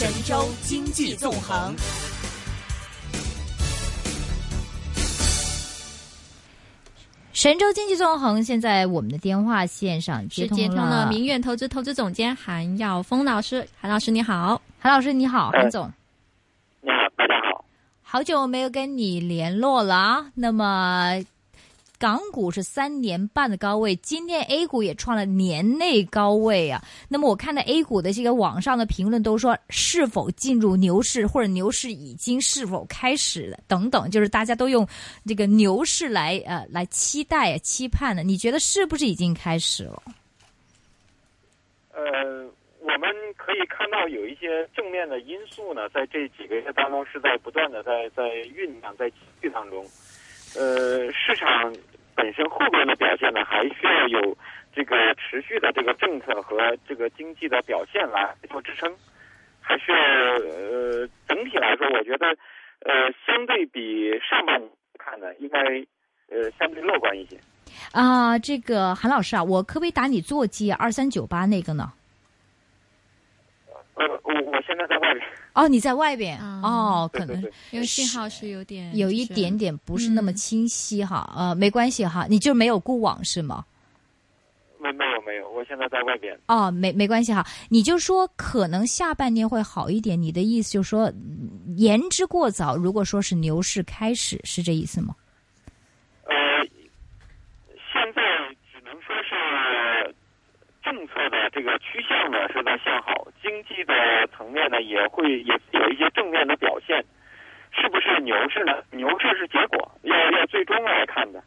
神州经济纵横。神州经济纵横，现在我们的电话线上接通是接通了明远投资投资总监韩耀峰老师，韩老师你好，韩老师你好，哎韩总，你好，大家好。好久没有跟你联络了啊。那么，港股是三年半的高位，今天 A 股也创了年内高位啊。那么我看到 A 股的这个网上的评论都说，是否进入牛市，或者牛市已经是否开始了等等，就是大家都用这个牛市来呃来期待、期盼的。你觉得是不是已经开始了？呃，我们可以看到有一些正面的因素呢，在这几个月当中是在不断的在在酝酿，在积聚当中。呃，市场本身后边的表现呢，还需要有这个持续的这个政策和这个经济的表现来做支撑，还需要呃整体来说，我觉得呃相对比上半年看呢，应该呃相对乐观一些。啊，这个韩老师啊，我可不可以打你座机二三九八那个呢？呃，我我现在在外面。哦，你在外边、啊哦，可能因为信号是有点有一点点不是那么清晰哈，呃，没关系哈，你就没有固网是吗？没没有没有，我现在在外边。哦，没没关系哈，你就说可能下半年会好一点，你的意思就是说嗯言之过早。如果说是牛市开始，是这意思吗？呃，现在只能说是政策的这个趋向呢是在向好，经济的层面呢也会也有一些正面的表现。是不是牛市呢？牛市是结果，要要最终来看的。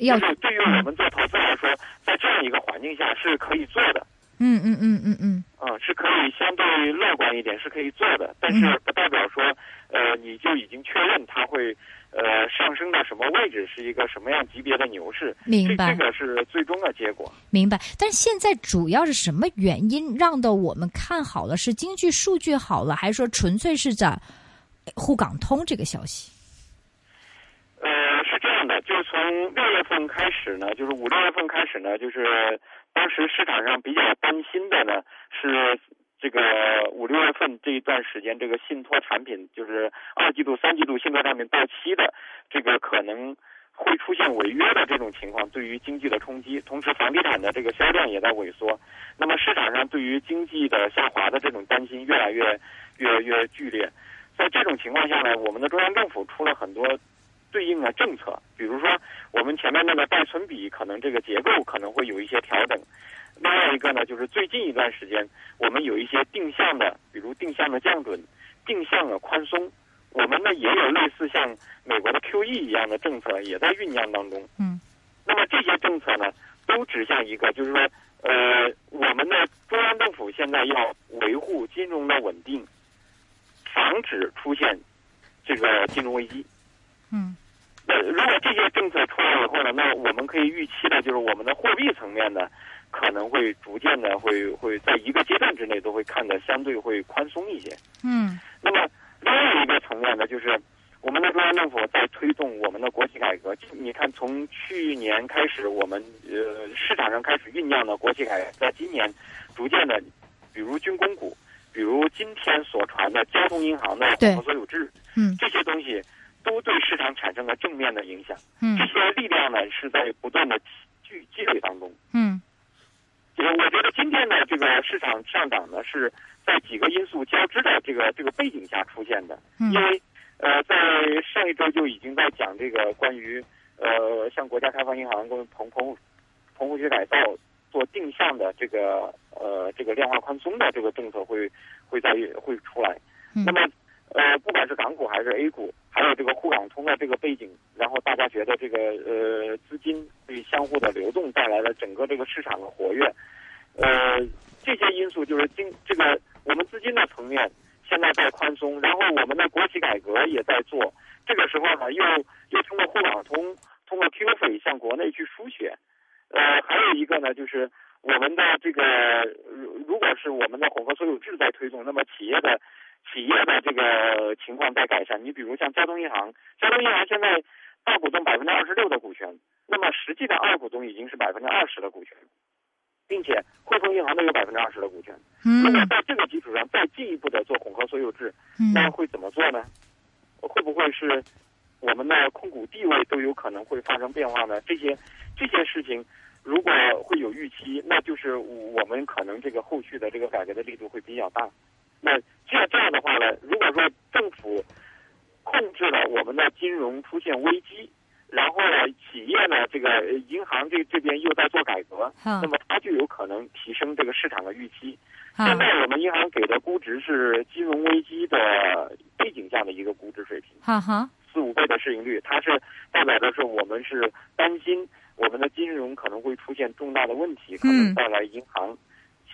要就是对于我们做投资来说，在这样一个环境下是可以做的。嗯嗯嗯嗯嗯，嗯，是可以相对乐观一点，是可以做的，但是不代表说，呃，你就已经确认它会，呃，上升到什么位置，是一个什么样级别的牛市。明白这这个是最终的结果。明白。但是现在主要是什么原因让的我们看好了？是经济数据好了，还是说纯粹是在沪港通这个消息？呃，是这样的，就是从六月份开始呢，就是五六月份开始呢，就是当时市场上比较担心的呢是这个五六月份这一段时间，这个信托产品就是二季度、三季度信托产品到期的，这个可能会出现违约的这种情况，对于经济的冲击。同时，房地产的这个销量也在萎缩，那么市场上对于经济的下滑的这种担心越来越越越剧烈。在这种情况下呢，我们的中央政府出了很多对应的政策，比如说我们前面那个贷存比可能这个结构可能会有一些调整。另外一个呢，就是最近一段时间我们有一些定向的，比如定向的降准、定向的宽松，我们呢也有类似像美国的 QE 一样的政策也在酝酿当中。嗯。那么这些政策呢，都指向一个，就是说，呃，我们的中央政府现在要维护金融的稳定，防止出现这个金融危机。嗯那如果这些政策出来以后呢，那我们可以预期的就是我们的货币层面呢，可能会逐渐的会会在一个阶段之内都会看得相对会宽松一些。嗯那么另外一个层面呢，就是我们的中央政府在推动我们的国企改革。你看，从去年开始，我们呃市场上开始酝酿的国企改革，在今年逐渐的，比如军工股，比如今天所传的交通银行的混合所有制，嗯这些东西都对市场产生了正面的影响。嗯这些力量呢是在不断的聚积累当中。嗯就是我觉得今天呢这个市场上涨呢，是在几个因素交织的这个这个背景下出现的。嗯因为呃，在上一周就已经在讲这个关于呃，像国家开发银行跟棚棚棚户区改造做定向的这个呃这个量化宽松的这个政策会会在会出来。嗯那么呃，不管是港股还是 A 股，还有这个沪港通的这个背景，然后大家觉得这个呃资金对相互的流动带来了整个这个市场的活跃，呃，这些因素就是经这个我们资金的层面现在在宽松，然后我们的国企改革也在做，这个时候呢又又通过沪港通，通过 QF 向国内去输血，呃，还有一个呢就是我们的这个如如果是我们的混合所有制在推动，那么企业的企业的这个情况在改善。你比如像交通银行，交通银行现在大股东百分之二十六的股权，那么实际的二股东已经是百分之二十的股权，并且汇丰银行都有百分之二十的股权。嗯如果在这个基础上再进一步的做混合所有制，嗯那会怎么做呢？会不会是我们的控股地位都有可能会发生变化呢？这些这些事情如果会有预期，那就是我们可能这个后续的这个改革的力度会比较大。那这样这样的话呢，如果说政府控制了我们的金融出现危机，然后呢，企业呢，这个呃银行这这边又在做改革，好那么它就有可能提升这个市场的预期。现在我们银行给的估值是金融危机的背景下的一个估值水平，四五倍的市盈率，它是代表的是我们是担心我们的金融可能会出现重大的问题，可能带来银行。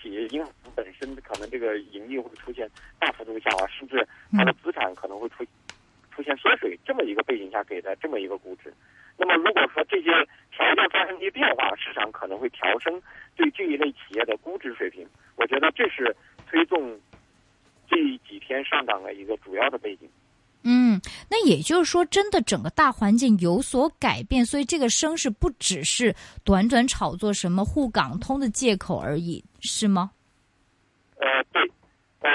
企业银行本身可能这个盈利会出现大幅度下滑，甚至它的资产可能会出出现缩水，这么一个背景下给的这么一个估值。那么如果说这些条件发生一些变化，市场可能会调升对这一类企业的估值水平。我觉得这是推动这几天上涨的一个主要的背景。嗯，那也就是说，真的整个大环境有所改变，所以这个声势不只是短短炒作什么沪港通的借口而已，是吗？呃，对，呃，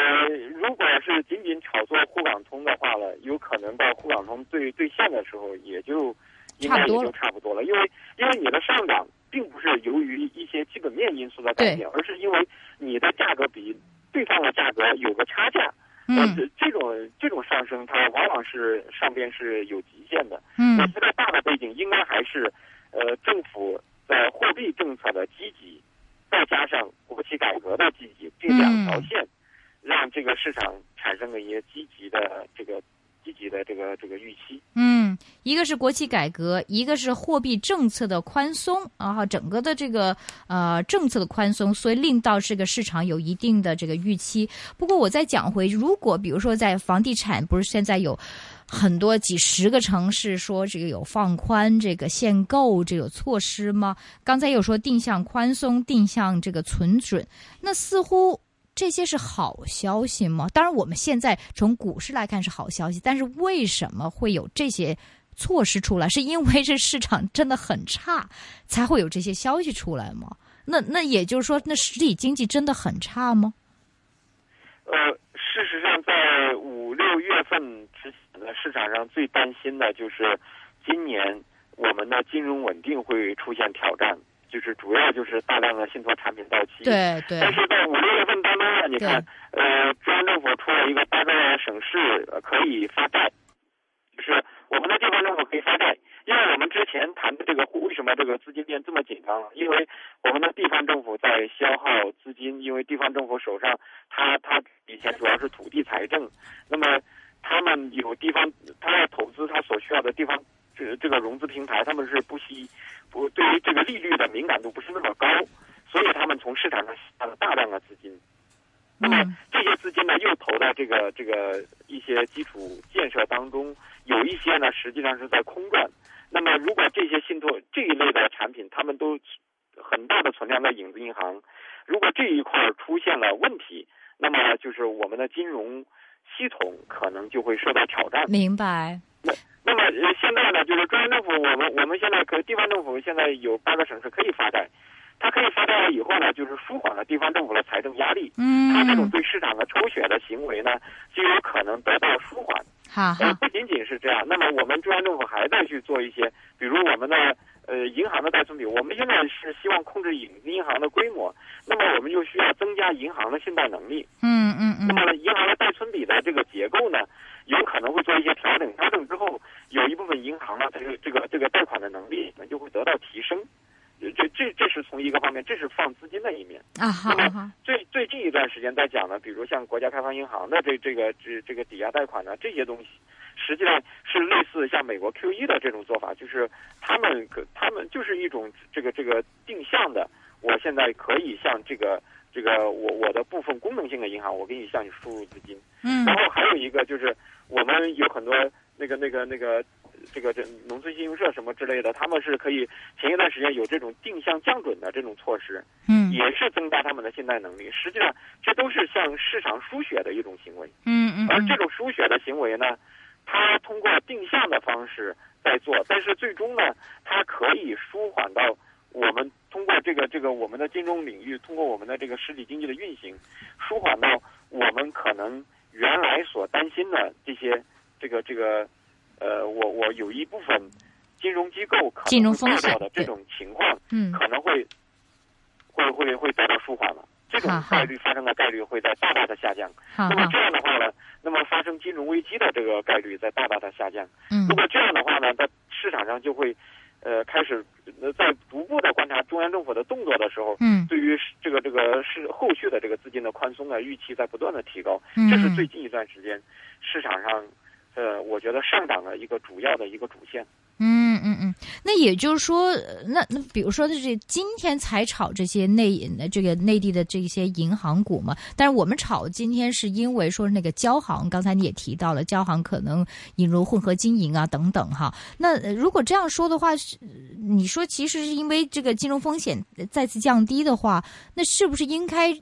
如果是仅仅炒作沪港通的话呢，有可能到沪港通兑兑现的时候，也就应该也就差不多了，因为因为你的上涨并不是由于一些基本面因素的改变，而是因为你的价格比对方的价格有个差价。嗯呃，这种这种上升，它往往是上边是有极限的。嗯那现在大的背景应该还是，呃，政府在货币政策的积极，再加上国企改革的积极，这两条线，让这个市场产生了一些积极的这个积极的这个这个预期。嗯，一个是国企改革，一个是货币政策的宽松，然后整个的这个呃政策的宽松，所以令到这个市场有一定的这个预期。不过我再讲回，如果比如说在房地产，不是现在有很多几十个城市说这个有放宽这个限购这个措施吗？刚才有说定向宽松、定向这个存准，那似乎。这些是好消息吗？当然，我们现在从股市来看是好消息，但是为什么会有这些措施出来？是因为这市场真的很差，才会有这些消息出来吗？那那也就是说，那实体经济真的很差吗？呃，事实上，在五六月份之前呢，市场上最担心的就是今年我们的金融稳定会出现挑战。就是主要就是大量的信托产品到期，对对。但是在五六月份当中呢，你看，呃，中央政府出了一个八个省市可以发债，就是我们的地方政府可以发债，因为我们之前谈的这个为什么这个资金链这么紧张了？因为我们的地方政府在消耗资金，因为地方政府手上他他以前主要是土地财政，那么他们有地方他要投资他所需要的地方这这个融资平台，他们是不惜。不，对于这个利率的敏感度不是那么高，所以他们从市场上吸了大量的资金。那么这些资金呢，又投在这个这个一些基础建设当中，有一些呢实际上是在空转。那么如果这些信托这一类的产品，他们都很大的存量在影子银行，如果这一块出现了问题，那么就是我们的金融系统可能就会受到挑战。明白。那那么现在呢，就是中央政府，我们我们现在可地方政府现在有八个省市可以发债，它可以发债了以后呢，就是舒缓了地方政府的财政压力。嗯，它这种对市场的抽血的行为呢，就有可能得到舒缓。好呃，不仅仅是这样，那么我们中央政府还在去做一些，比如我们的呃银行的贷存比，我们现在是希望控制影子银行的规模，那么我们就需要增加银行的信贷能力。嗯嗯嗯。那么银行的贷存比的这个结构呢？有可能会做一些调整，调整之后，有一部分银行呢，它这个这个这个贷款的能力可能就会得到提升。这这这是从一个方面，这是放资金的一面。啊。最最近一段时间在讲呢，比如像国家开发银行的这这个这这个抵押贷款呢，这些东西，实际上是类似像美国 QE 的这种做法，就是他们可他们就是一种这个这个定向的，我现在可以向这个。这个我我的部分功能性的银行，我给你向你输入资金。嗯。然后还有一个就是，我们有很多那个那个那个这个这农村信用社什么之类的，他们是可以前一段时间有这种定向降准的这种措施，嗯，也是增加他们的信贷能力。实际上，这都是向市场输血的一种行为。嗯嗯。而这种输血的行为呢，它通过定向的方式在做，但是最终呢，它可以舒缓到我们通过这个这个我们的金融领域，通过我们的这个实体经济的运行，舒缓到我们可能原来所担心的这些这个这个呃，我我有一部分金融机构可能会遇到的这种情况，嗯，可能会会会会得到舒缓了。这种概率发生的概率会在大大的下降。那么这样的话呢，那么发生金融危机的这个概率在大大的下降。嗯，如果这样的话呢，在市场上就会呃开始在逐步的观察中央政府的动作的时候，嗯，对于这个这个是后续的这个资金的宽松啊预期在不断的提高。嗯，这是最近一段时间市场上呃我觉得上涨的一个主要的一个主线。嗯嗯嗯，那也就是说，那那比如说，这今天才炒这些内这个内地的这些银行股嘛？但是我们炒今天是因为说那个交行，刚才你也提到了，交行可能引入混合经营啊等等哈。那如果这样说的话，是你说其实是因为这个金融风险再次降低的话，那是不是应该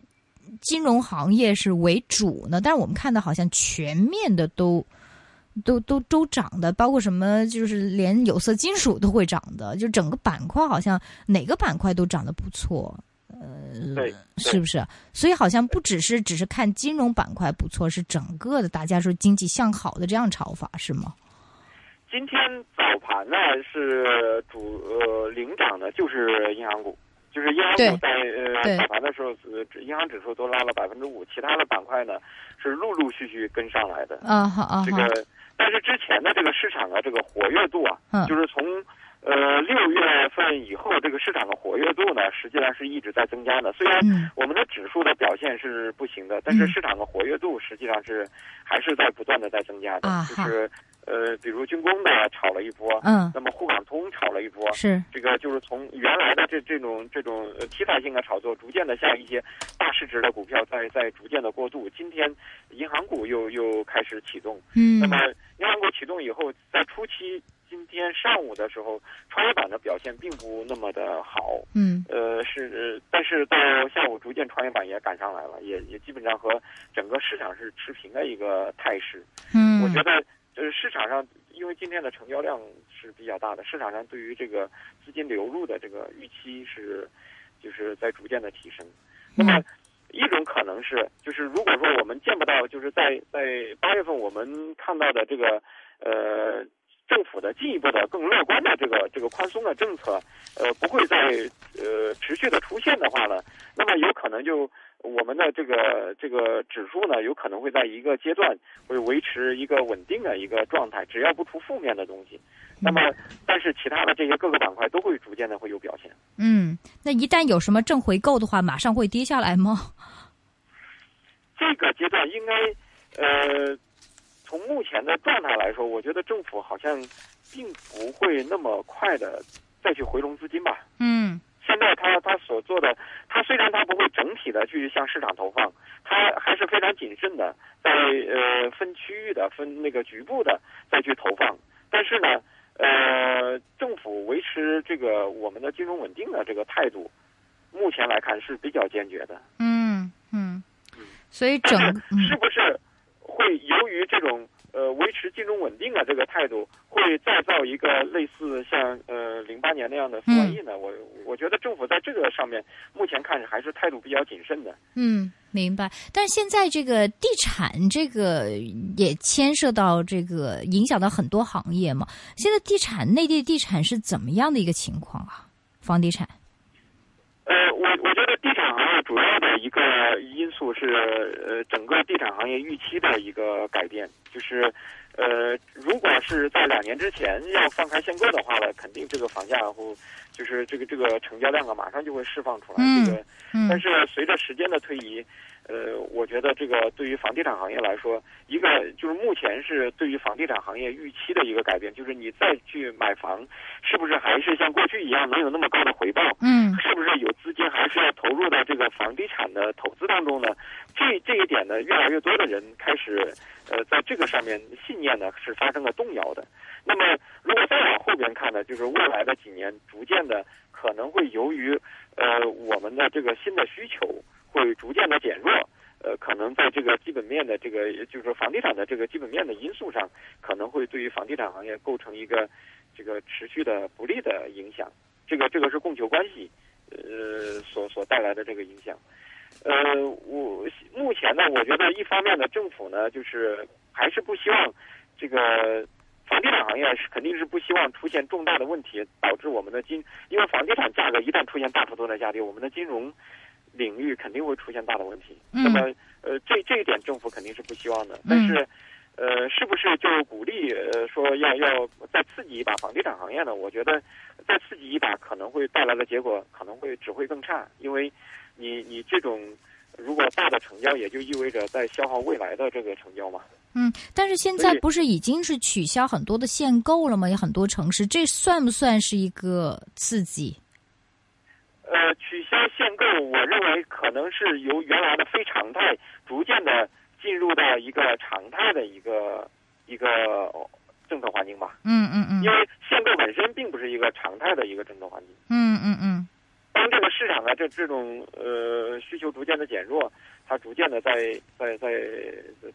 金融行业是为主呢？但是我们看到好像全面的都。都都都涨的，包括什么，就是连有色金属都会涨的，就整个板块好像哪个板块都涨得不错，呃，对，是不是？所以好像不只是只是看金融板块不错，是整个的大家说经济向好的这样炒法是吗？今天早盘呢是主呃领涨的，就是银行股，就是银行股在呃早盘的时候，呃银行指数都拉了百分之五，其他的板块呢是陆陆续续跟上来的。啊好啊这个。但是之前的这个市场的这个活跃度啊，就是从呃六月份以后，这个市场的活跃度呢，实际上是一直在增加的。虽然我们的指数的表现是不行的，但是市场的活跃度实际上是还是在不断的在增加的。就是呃，比如军工的炒了一波，嗯，那么沪港通炒了一波，是这个就是从原来的这这种这种题材性的炒作，逐渐的向一些大市值的股票在在逐渐的过渡。今天银行股又又开始启动，嗯，那么。银行股启动以后，在初期，今天上午的时候，创业板的表现并不那么的好。嗯。呃，是，但是到下午，逐渐创业板也赶上来了，也也基本上和整个市场是持平的一个态势。嗯。我觉得，就是，市场上因为今天的成交量是比较大的，市场上对于这个资金流入的这个预期是，就是在逐渐的提升。那么。一种可能是，就是如果说我们见不到，就是在在八月份我们看到的这个呃政府的进一步的更乐观的这个这个宽松的政策，呃不会再呃持续的出现的话呢，那么有可能就我们的这个这个指数呢，有可能会在一个阶段会维持一个稳定的一个状态，只要不出负面的东西。那么，但是其他的这些各个板块都会逐渐的会有表现。嗯，那一旦有什么正回购的话，马上会跌下来吗？这个阶段应该，呃，从目前的状态来说，我觉得政府好像并不会那么快的再去回笼资金吧。嗯，现在他他所做的，他虽然他不会整体的去向市场投放，他还是非常谨慎的，在呃分区域的、分那个局部的再去投放，但是呢。呃，政府维持这个我们的金融稳定的这个态度，目前来看是比较坚决的。嗯嗯，所以整是不是会由于这种呃维持金融稳定的这个态度，会再造一个类似像呃零八年那样的复万亿呢？我我觉得政府在这个上面目前看还是态度比较谨慎的。嗯。明白，但是现在这个地产这个也牵涉到这个影响到很多行业嘛。现在地产内地地产是怎么样的一个情况啊？房地产？呃，我我觉得地产行业主要的一个因素是呃整个地产行业预期的一个改变，就是呃如果是在两年之前要放开限购的话呢，肯定这个房价会就是这个这个成交量啊马上就会释放出来。这个，但是随着时间的推移。呃，我觉得这个对于房地产行业来说，一个就是目前是对于房地产行业预期的一个改变，就是你再去买房，是不是还是像过去一样能有那么高的回报？嗯，是不是有资金还是要投入到这个房地产的投资当中呢？这这一点呢，越来越多的人开始呃，在这个上面信念是发生了动摇的。那么，如果再往后边看呢，就是未来的几年，逐渐的可能会由于呃我们的这个新的需求。会逐渐的减弱，呃，可能在这个基本面的这个，就是说房地产的这个基本面的因素上，可能会对于房地产行业构成一个这个持续的不利的影响。这个这个是供求关系呃所所带来的这个影响。呃，我目前呢，我觉得一方面呢，政府呢就是还是不希望这个房地产行业是肯定是不希望出现重大的问题，导致我们的金，因为房地产价格一旦出现大幅度的下跌，我们的金融领域肯定会出现大的问题。嗯那么，呃，这这一点政府肯定是不希望的，但是。呃，是不是就鼓励呃说要要再刺激一把房地产行业呢？我觉得再刺激一把可能会带来的结果可能会只会更差，因为你你这种如果大的成交，也就意味着在消耗未来的这个成交嘛。嗯，但是现在不是已经是取消很多的限购了吗？有很多城市，这算不算是一个刺激？呃，取消限购，我认为可能是由原来的非常态，逐渐的进入到一个常态的一个一个哦政策环境吧。嗯嗯嗯因为限购本身并不是一个常态的一个政策环境。嗯嗯嗯市场的这这种呃需求逐渐的减弱，它逐渐的在在在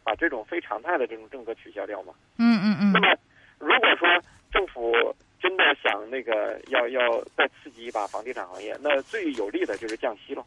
把这种非常态的这种政策取消掉嘛。嗯嗯嗯那么，如果说政府真的想那个要要再刺激一把房地产行业，那最有利的就是降息了。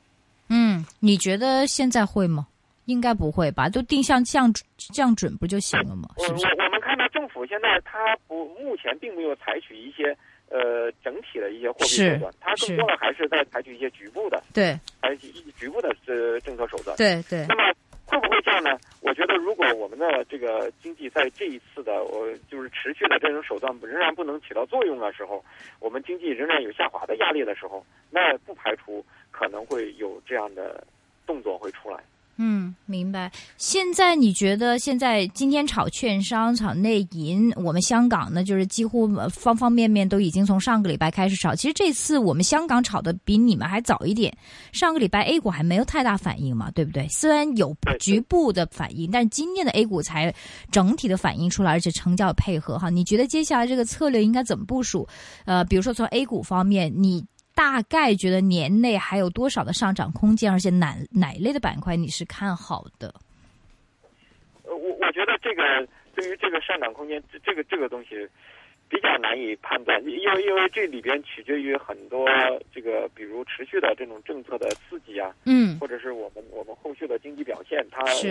嗯，你觉得现在会吗？应该不会吧？就定向降降准不就行了吗？我是不是？我我们看到政府现在它不目前并没有采取一些呃整体的一些货币是手段，它更多的还是在采取一些局部的对采取一局部的呃政策手段。对对那，么会不会这样呢？我觉得，如果我们的这个经济在这一次的我就是持续的这种手段仍然不能起到作用的时候，我们经济仍然有下滑的压力的时候，那不排除可能会有这样的动作会出来。嗯，明白。现在你觉得现在今天炒券商、炒内银，我们香港呢，就是几乎呃方方面面都已经从上个礼拜开始炒。其实这次我们香港炒的比你们还早一点，上个礼拜 A 股还没有太大反应嘛，对不对？虽然有局部的反应，但是今天的 A 股才整体的反应出来，而且成交配合哈。你觉得接下来这个策略应该怎么部署？呃，比如说从 A 股方面，你。大概觉得年内还有多少的上涨空间，而且哪哪一类的板块你是看好的？呃，我我觉得这个对于这个上涨空间，这这个这个东西比较难以判断，因为因为这里边取决于很多这个，比如持续的这种政策的刺激啊，嗯或者是我们我们后续的经济表现，它需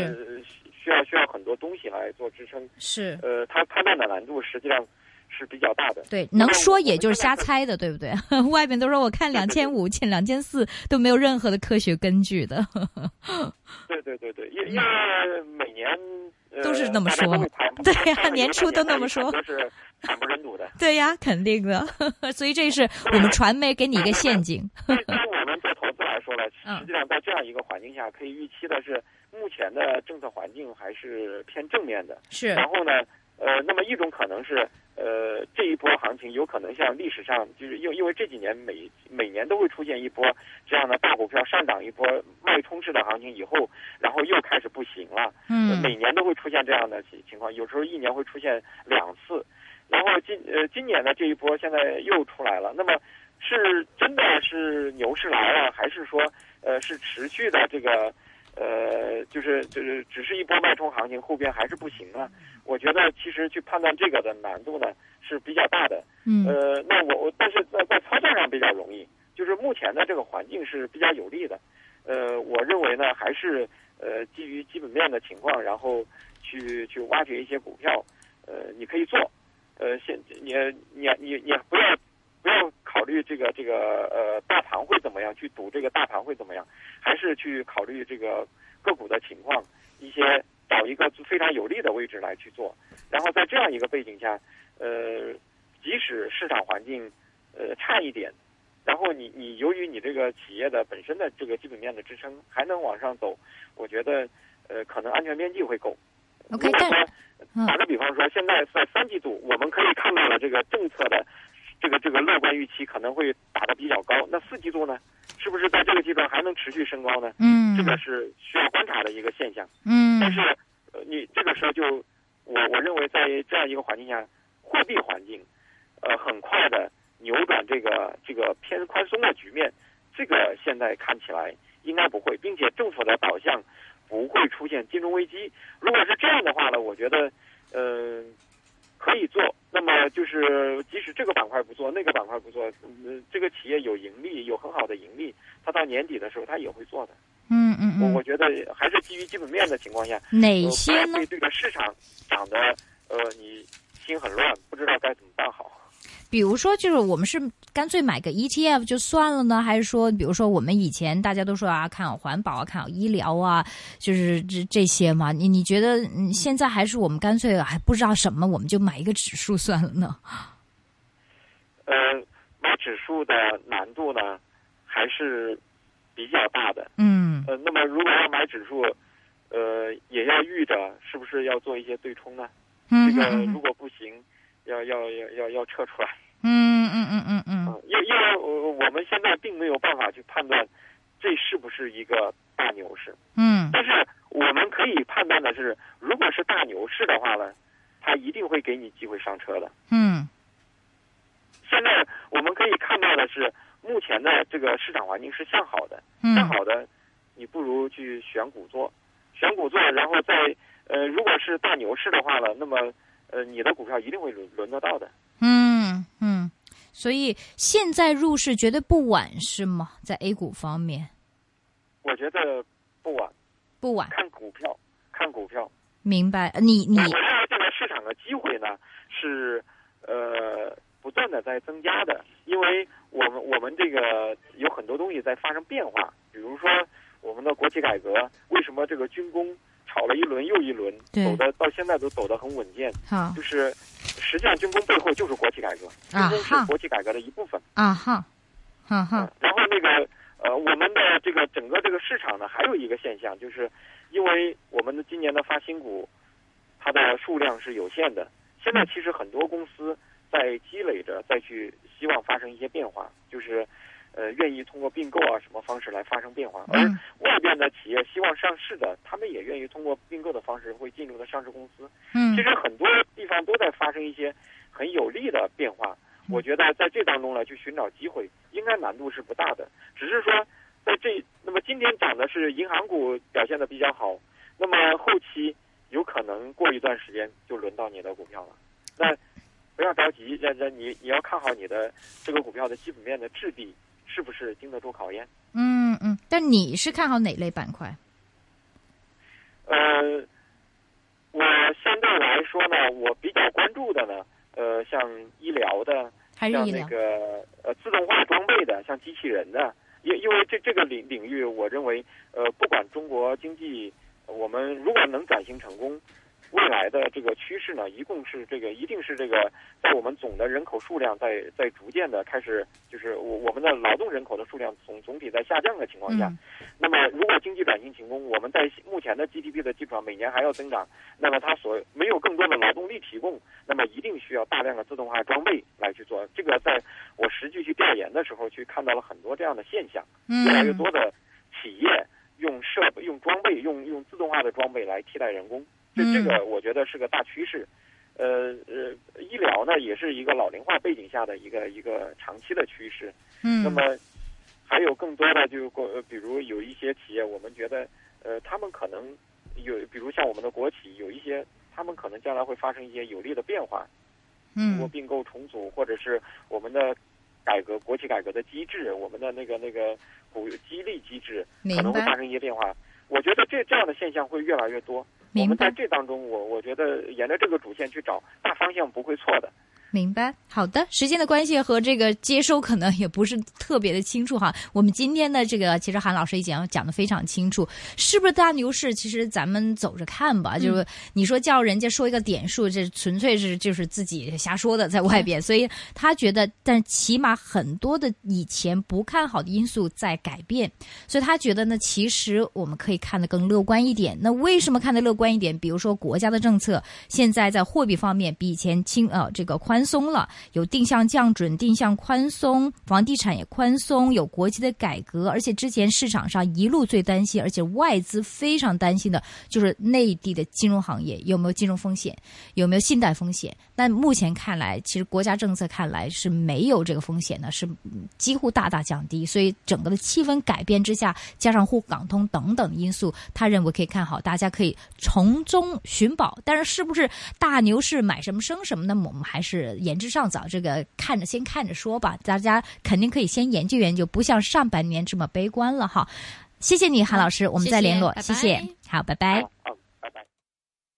要需要很多东西来做支撑。是呃，它判断的难度实际上是比较大的。对，能说也就是瞎猜的，对不对？外面都说我看两千五、千两千四都没有任何的科学根据的。对对对对，因因为每年、呃、都是那么说对呀年初都那么说都是惨不忍睹的。对呀，肯定的。所以这是我们传媒给你一个陷阱。对对于我们做投资来说呢，嗯实际上在这样一个环境下，可以预期的是，目前的政策环境还是偏正面的。是然后呢，呃，那么一种可能是，呃，这一波行情有可能像历史上，就是因为因为这几年每每年都会出现一波这样的大股票上涨一波脉冲式的行情以后，然后又开始不行了。呃嗯每年都会出现这样的情情况，有时候一年会出现两次。然后今呃今年的这一波现在又出来了，那么是真的是牛市来了，还是说呃是持续的这个呃就是就是只是一波脉冲行情，后边还是不行啊？我觉得其实去判断这个的难度呢是比较大的。嗯呃，那我我但是在在操作上比较容易，就是目前的这个环境是比较有利的。呃，我认为呢还是呃基于基本面的情况，然后去去挖掘一些股票，呃，你可以做。呃，现你你你你不要不要考虑这个这个呃大盘会怎么样，去赌这个大盘会怎么样，还是去考虑这个个股的情况，一些找一个非常有利的位置来去做。然后在这样一个背景下，呃，即使市场环境呃差一点，然后你你由于你这个企业的本身的这个基本面的支撑还能往上走，我觉得呃可能安全边际会够。OK，打个比方说，现在在三季度，我们可以看到了这个政策的这个这个乐观预期可能会打得比较高。那四季度呢，是不是在这个阶段还能持续升高呢？嗯这个是需要观察的一个现象。嗯但是，呃，你这个时候就，我我认为在这样一个环境下，货币环境，呃，很快的扭转这个这个偏宽松的局面，这个现在看起来应该不会，并且政府的导向不会出现金融危机。如果是这样的话呢，我觉得，嗯、可以做。那么就是即使这个板块不做，那个板块不做，嗯，这个企业有盈利，有很好的盈利，它到年底的时候它也会做的。嗯嗯嗯，我我觉得还是基于基本面的情况下，哪些呢？对这个市场涨的，呃，你心很乱，不知道该怎么办好。比如说，就是我们是干脆买个 ETF 就算了呢，还是说，比如说我们以前大家都说啊，看好环保啊，看好医疗啊，就是这这些嘛？你你觉得现在还是我们干脆还不知道什么，我们就买一个指数算了呢？呃，买指数的难度呢，还是比较大的。嗯。呃，那么如果要买指数，呃，也要预着是不是要做一些对冲呢？嗯这个如果不行，要要要要要撤出来。嗯嗯嗯嗯嗯。因因为我我们现在并没有办法去判断这是不是一个大牛市。嗯。但是我们可以判断的是，如果是大牛市的话呢，它一定会给你机会上车的。嗯。现在我们可以看到的是，目前的这个市场环境是向好的，嗯向好的，你不如去选股做，选股做，然后再呃，如果是大牛市的话呢，那么呃，你的股票一定会轮轮得到的。嗯嗯，所以现在入市绝对不晚，是吗？在 A 股方面，我觉得不晚，不晚。看股票，看股票。明白，你你我认为这个市场的机会呢是呃不断的在增加的，因为我们我们这个有很多东西在发生变化，比如说我们的国企改革，为什么这个军工炒了一轮又一轮，走的到现在都走得很稳健，好就是实际上军工背后就是国企改革，军工是国企改革的一部分。啊哈，哈哈，然后那个呃，我们的这个整个这个市场呢，还有一个现象，就是因为我们的今年的发新股，它的数量是有限的。现在其实很多公司在积累着，再去希望发生一些变化，就是呃，愿意通过并购啊什么方式来发生变化。而嗯外边的企业希望上市的，他们也愿意通过并购的方式会进入的上市公司。嗯其实很多地方都在发生一些很有利的变化。我觉得在这当中呢，去寻找机会，应该难度是不大的。只是说，在这那么今天涨的是银行股表现的比较好，那么后期有可能过一段时间就轮到你的股票了。那不要着急，这这你你要看好你的这个股票的基本面的质地是不是经得住考验。嗯嗯，但你是看好哪类板块？呃，我相对来说呢，我比较关注的呢，呃，像医疗的，还是医疗？个呃自动化装备的，像机器人的，因因为这这个领领域，我认为呃，不管中国经济，我们如果能转型成功，未来的这个趋势呢，一共是这个，一定是这个，在我们总的人口数量在在逐渐的开始，就是我我们的劳动人口的数量总总体在下降的情况下，嗯。那么如果经济转型成功，我们在目前的 GDP 的基础上每年还要增长，那么它所没有更多的劳动力提供，那么一定需要大量的自动化装备来去做。这个在我实际去调研的时候，去看到了很多这样的现象，越来越嗯多的企业用设备、用装备、用用自动化的装备来替代人工，这嗯这个我觉得是个大趋势。呃呃，医疗呢也是一个老龄化背景下的一个一个长期的趋势。嗯，那么还有更多的就国，呃比如有一些企业，我们觉得，呃，他们可能有，比如像我们的国企，有一些他们可能将来会发生一些有利的变化，通过嗯并购重组，或者是我们的改革国企改革的机制，我们的那个那个股激励机制可能会发生一些变化。我觉得这这样的现象会越来越多。我们在这当中，我我觉得沿着这个主线去找大方向不会错的。明白，好的。时间的关系和这个接收可能也不是特别的清楚哈。我们今天的这个其实韩老师已经讲的非常清楚，是不是大牛市？其实咱们走着看吧。就是你说叫人家说一个点数，这纯粹是就是自己瞎说的，在外边。所以他觉得，但起码很多的以前不看好的因素在改变，所以他觉得呢，其实我们可以看得更乐观一点。那为什么看得乐观一点？比如说国家的政策现在在货币方面比以前轻呃这个宽松了，有定向降准、定向宽松，房地产也宽松，有国际的改革，而且之前市场上一路最担心，而且外资非常担心的就是内地的金融行业有没有金融风险，有没有信贷风险。但目前看来，其实国家政策看来是没有这个风险的，是几乎大大降低。所以整个的气氛改变之下，加上沪港通等等因素，他认为可以看好，大家可以从中寻宝。但是是不是大牛市买什么升什么呢？我们还是言之尚早，这个看着先看着说吧。大家肯定可以先研究研究，不像上半年这么悲观了哈。谢谢你，韩老师，我们再联络，谢谢好，拜拜。